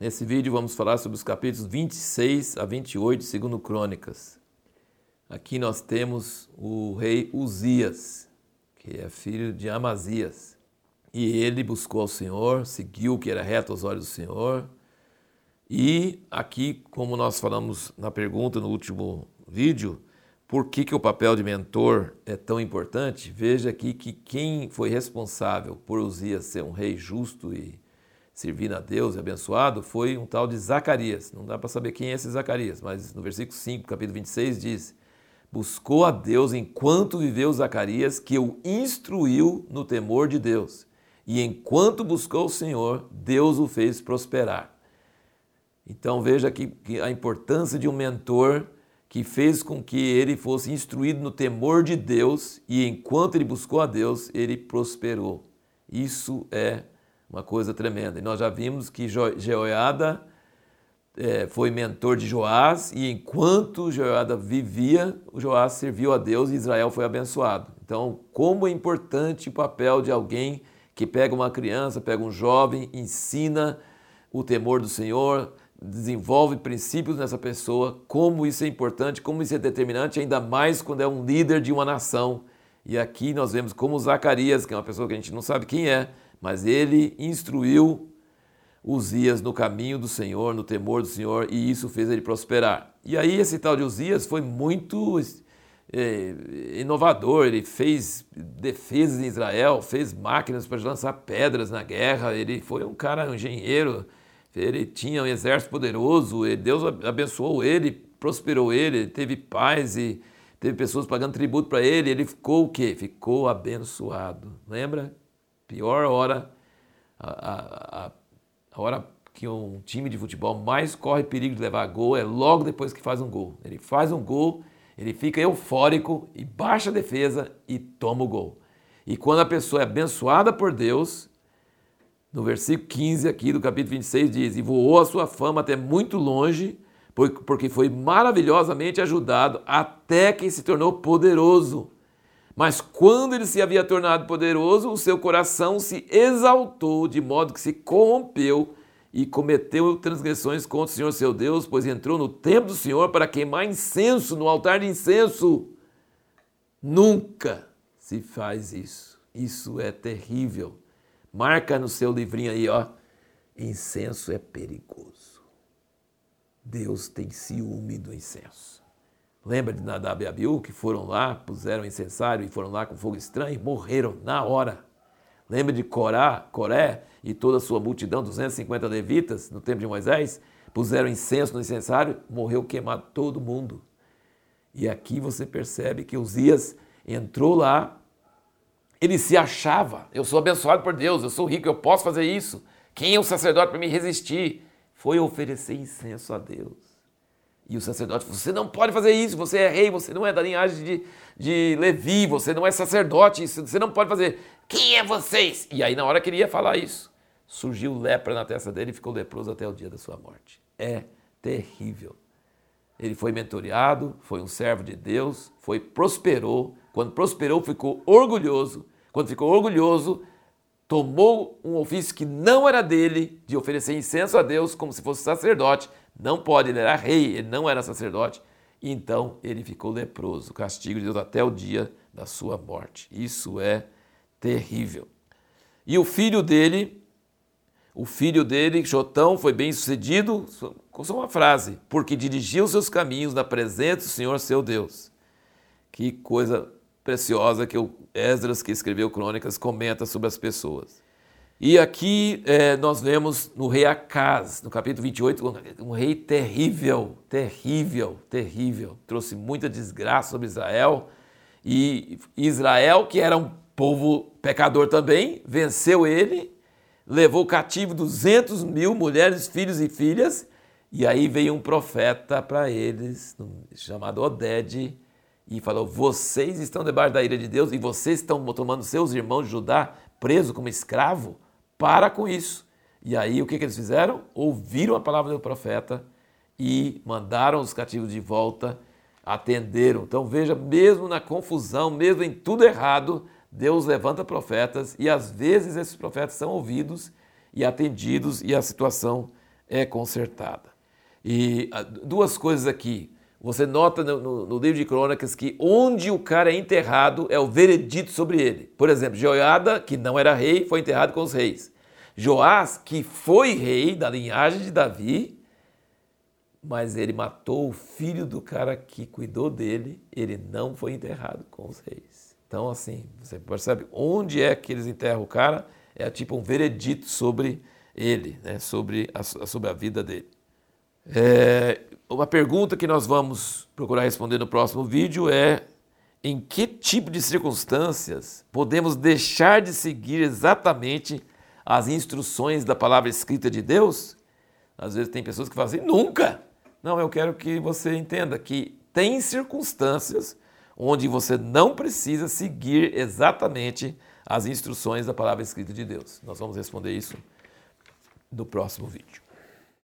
Nesse vídeo vamos falar sobre os capítulos 26 a 28 segundo Crônicas. Aqui nós temos o rei Uzias, que é filho de Amazias. E ele buscou ao Senhor, seguiu o que era reto aos olhos do Senhor. E aqui, como nós falamos na pergunta no último vídeo, por que, que o papel de mentor é tão importante? Veja aqui que quem foi responsável por Uzias ser um rei justo e servindo a Deus e abençoado foi um tal de Zacarias. Não dá para saber quem é esse Zacarias, mas no versículo 5, capítulo 26 diz: Buscou a Deus enquanto viveu Zacarias, que o instruiu no temor de Deus. E enquanto buscou o Senhor, Deus o fez prosperar. Então veja aqui a importância de um mentor que fez com que ele fosse instruído no temor de Deus e enquanto ele buscou a Deus, ele prosperou. Isso é uma coisa tremenda. E nós já vimos que Jeoiada é, foi mentor de Joás e enquanto Jeoiada vivia, o Joás serviu a Deus e Israel foi abençoado. Então, como é importante o papel de alguém que pega uma criança, pega um jovem, ensina o temor do Senhor, desenvolve princípios nessa pessoa, como isso é importante, como isso é determinante, ainda mais quando é um líder de uma nação. E aqui nós vemos como Zacarias, que é uma pessoa que a gente não sabe quem é, mas ele instruiu Uzias no caminho do Senhor, no temor do Senhor, e isso fez ele prosperar. E aí esse tal de Uzias foi muito é, inovador, ele fez defesas em Israel, fez máquinas para lançar pedras na guerra, ele foi um cara, um engenheiro, ele tinha um exército poderoso, Deus abençoou ele, prosperou ele, teve paz e teve pessoas pagando tributo para ele, ele ficou o quê? Ficou abençoado. Lembra? Pior hora, a, a, a, hora que um time de futebol mais corre perigo de levar gol é logo depois que faz um gol. Ele faz um gol, ele fica eufórico e baixa a defesa e toma o gol. E quando a pessoa é abençoada por Deus, no versículo 15 aqui do capítulo 26 diz: E voou a sua fama até muito longe, porque foi maravilhosamente ajudado até que se tornou poderoso. Mas quando ele se havia tornado poderoso, o seu coração se exaltou, de modo que se corrompeu e cometeu transgressões contra o Senhor seu Deus, pois entrou no templo do Senhor para queimar incenso no altar de incenso. Nunca se faz isso. Isso é terrível. Marca no seu livrinho aí, ó. Incenso é perigoso. Deus tem ciúme do incenso. Lembra de Nadab e Abiú que foram lá, puseram incensário e foram lá com fogo estranho e morreram na hora. Lembra de Corá, Coré e toda a sua multidão, 250 levitas no tempo de Moisés, puseram incenso no incensário, morreu queimado todo mundo. E aqui você percebe que Uzias entrou lá, ele se achava, eu sou abençoado por Deus, eu sou rico, eu posso fazer isso. Quem é o sacerdote para me resistir? Foi oferecer incenso a Deus. E o sacerdote falou: Você não pode fazer isso, você é rei, você não é da linhagem de, de Levi, você não é sacerdote, você não pode fazer. Quem é vocês? E aí, na hora que ele ia falar isso, surgiu lepra na testa dele e ficou leproso até o dia da sua morte. É terrível. Ele foi mentoreado, foi um servo de Deus, foi prosperou. Quando prosperou, ficou orgulhoso. Quando ficou orgulhoso, tomou um ofício que não era dele, de oferecer incenso a Deus como se fosse sacerdote, não pode, ele era rei, ele não era sacerdote. Então ele ficou leproso, castigo de Deus até o dia da sua morte. Isso é terrível. E o filho dele, o filho dele, Jotão, foi bem sucedido, só uma frase, porque dirigiu seus caminhos na presença do Senhor seu Deus. Que coisa preciosa que o Esdras, que escreveu Crônicas, comenta sobre as pessoas. E aqui é, nós vemos no rei Acaz, no capítulo 28, um rei terrível, terrível, terrível. Trouxe muita desgraça sobre Israel. E Israel, que era um povo pecador também, venceu ele, levou cativo 200 mil mulheres, filhos e filhas. E aí veio um profeta para eles, chamado Oded, e falou: Vocês estão debaixo da ira de Deus e vocês estão tomando seus irmãos de Judá preso como escravo? Para com isso. E aí o que, que eles fizeram? Ouviram a palavra do profeta e mandaram os cativos de volta, atenderam. Então veja, mesmo na confusão, mesmo em tudo errado, Deus levanta profetas e às vezes esses profetas são ouvidos e atendidos e a situação é consertada. E ah, duas coisas aqui. Você nota no, no, no, livro de crônicas que onde o cara é enterrado é o veredito sobre ele. Por exemplo, Joiada, que não era rei, foi enterrado com os reis. Joás, que foi rei da linhagem de Davi, mas ele matou o filho do cara que cuidou dele, ele não foi enterrado com os reis. Então, assim, você percebe onde é que eles enterram o cara, é tipo um veredito sobre ele, né? sobre, a, sobre a vida dele. É, uma pergunta que nós vamos procurar responder no próximo vídeo é em que tipo de circunstâncias podemos deixar de seguir exatamente as instruções da palavra escrita de Deus? Às vezes tem pessoas que falam assim, nunca! Não, eu quero que você entenda que tem circunstâncias onde você não precisa seguir exatamente as instruções da palavra escrita de Deus. Nós vamos responder isso no próximo vídeo.